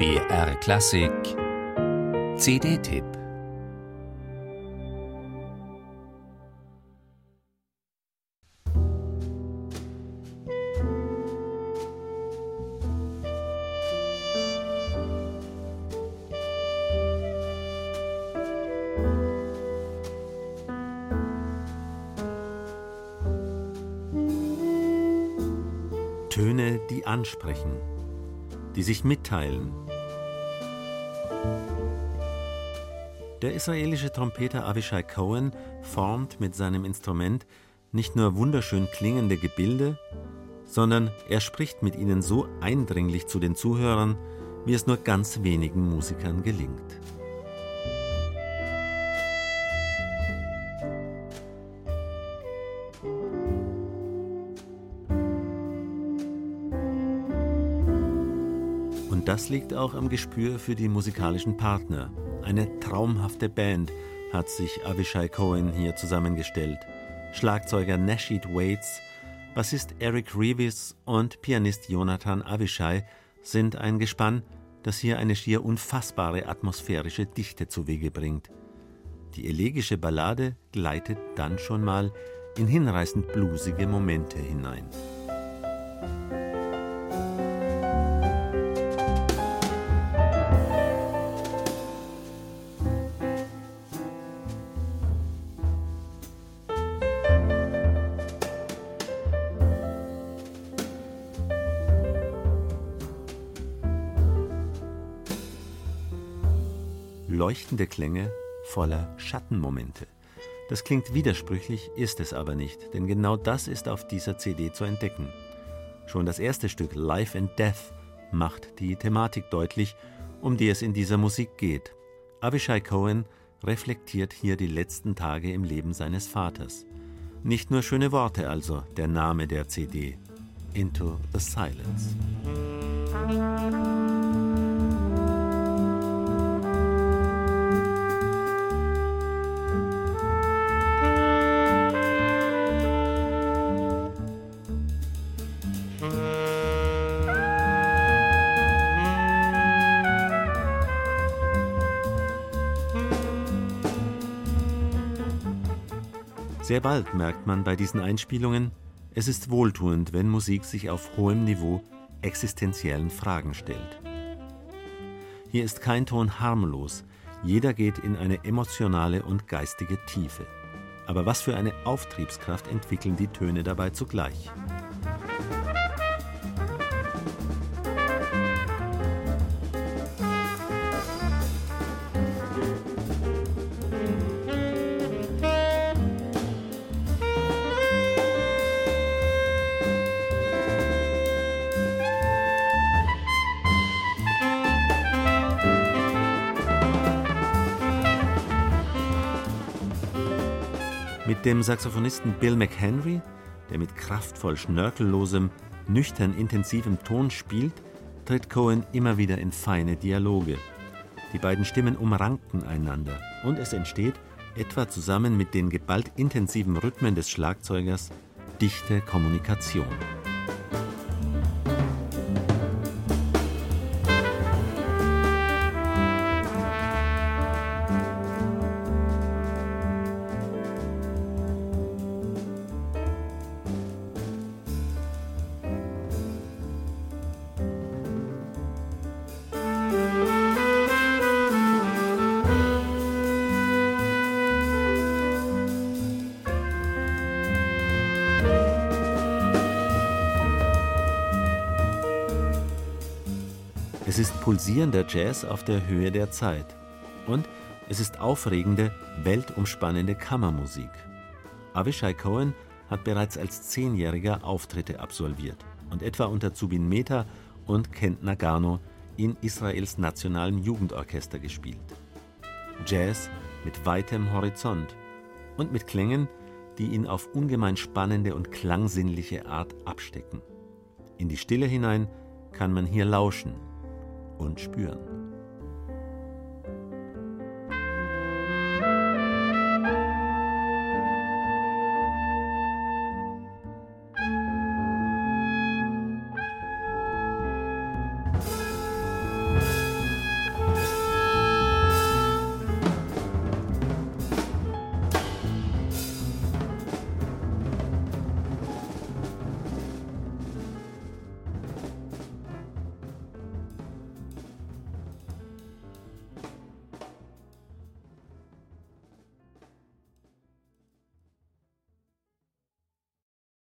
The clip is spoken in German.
BR Klassik. CD-Tipp Töne, die ansprechen, die sich mitteilen. Der israelische Trompeter Avishai Cohen formt mit seinem Instrument nicht nur wunderschön klingende Gebilde, sondern er spricht mit ihnen so eindringlich zu den Zuhörern, wie es nur ganz wenigen Musikern gelingt. Das liegt auch am Gespür für die musikalischen Partner. Eine traumhafte Band hat sich Avishai Cohen hier zusammengestellt. Schlagzeuger Nashid Waits, Bassist Eric Reeves und Pianist Jonathan Avishai sind ein Gespann, das hier eine schier unfassbare atmosphärische Dichte zu Wege bringt. Die elegische Ballade gleitet dann schon mal in hinreißend bluesige Momente hinein. Leuchtende Klänge voller Schattenmomente. Das klingt widersprüchlich, ist es aber nicht, denn genau das ist auf dieser CD zu entdecken. Schon das erste Stück Life and Death macht die Thematik deutlich, um die es in dieser Musik geht. Avishai Cohen reflektiert hier die letzten Tage im Leben seines Vaters. Nicht nur schöne Worte also, der Name der CD. Into the Silence. Sehr bald merkt man bei diesen Einspielungen, es ist wohltuend, wenn Musik sich auf hohem Niveau existenziellen Fragen stellt. Hier ist kein Ton harmlos, jeder geht in eine emotionale und geistige Tiefe. Aber was für eine Auftriebskraft entwickeln die Töne dabei zugleich. Mit dem Saxophonisten Bill McHenry, der mit kraftvoll schnörkellosem, nüchtern intensivem Ton spielt, tritt Cohen immer wieder in feine Dialoge. Die beiden Stimmen umranken einander und es entsteht, etwa zusammen mit den geballt intensiven Rhythmen des Schlagzeugers, dichte Kommunikation. Es ist pulsierender Jazz auf der Höhe der Zeit. Und es ist aufregende, weltumspannende Kammermusik. Avishai Cohen hat bereits als Zehnjähriger Auftritte absolviert und etwa unter Zubin Mehta und Kent Nagano in Israels nationalem Jugendorchester gespielt. Jazz mit weitem Horizont und mit Klängen, die ihn auf ungemein spannende und klangsinnliche Art abstecken. In die Stille hinein kann man hier lauschen und spüren.